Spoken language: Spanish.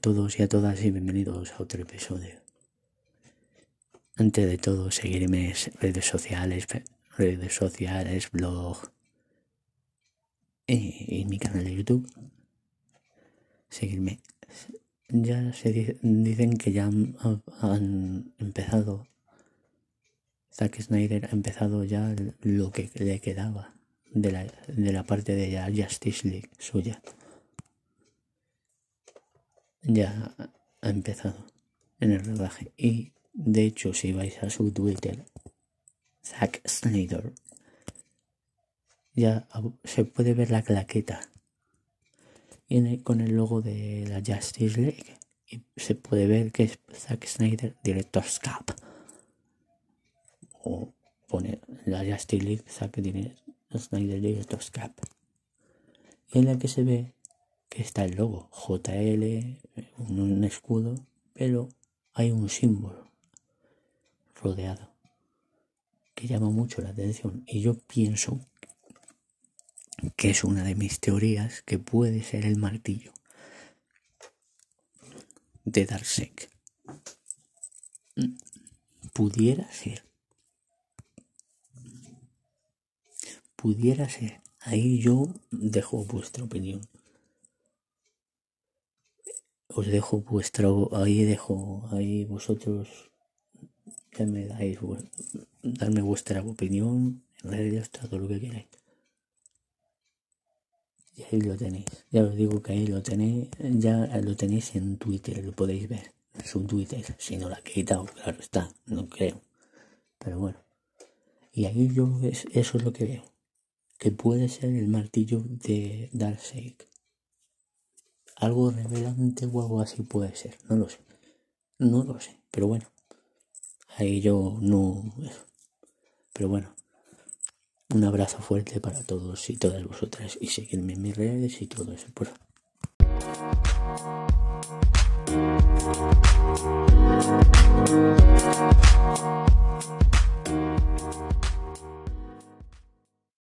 todos y a todas y bienvenidos a otro episodio. Antes de todo, seguirme en redes sociales, redes sociales, blog y, mi canal de YouTube. Seguirme. Ya se dicen que ya han, empezado. Zack Snyder ha empezado ya lo que le quedaba de la, de la parte de la Justice League suya ya ha empezado en el rodaje. Y de hecho, si vais a su Twitter, Zack Snyder, ya se puede ver la claqueta. Viene con el logo de la Justice League y se puede ver que es Zack Snyder Director's Cup o pone la Justice League Zack Snyder Director's Cup y en la que se ve está el logo JL, un, escudo, pero hay un símbolo rodeado que llama mucho la atención y yo pienso que es una de mis teorías que puede ser el martillo de Darkseid. Pudiera ser. Pudiera ser. Ahí yo dejo vuestra opinión os dejo vuestra ahí dejo ahí vosotros ya me dais darme vuestra opinión en redes todo lo que queráis. Y ahí lo tenéis. Ya os digo que ahí lo tenéis ya lo tenéis en Twitter lo podéis ver. En su Twitter si no la quitado claro está no creo. Pero bueno. Y ahí yo eso es lo que veo que puede ser el martillo de Darkseid algo revelante o algo así puede ser, no lo sé. No lo sé, pero bueno. Ahí yo no... Pero bueno. Un abrazo fuerte para todos y todas vosotras y seguirme en mis redes y todo eso. Por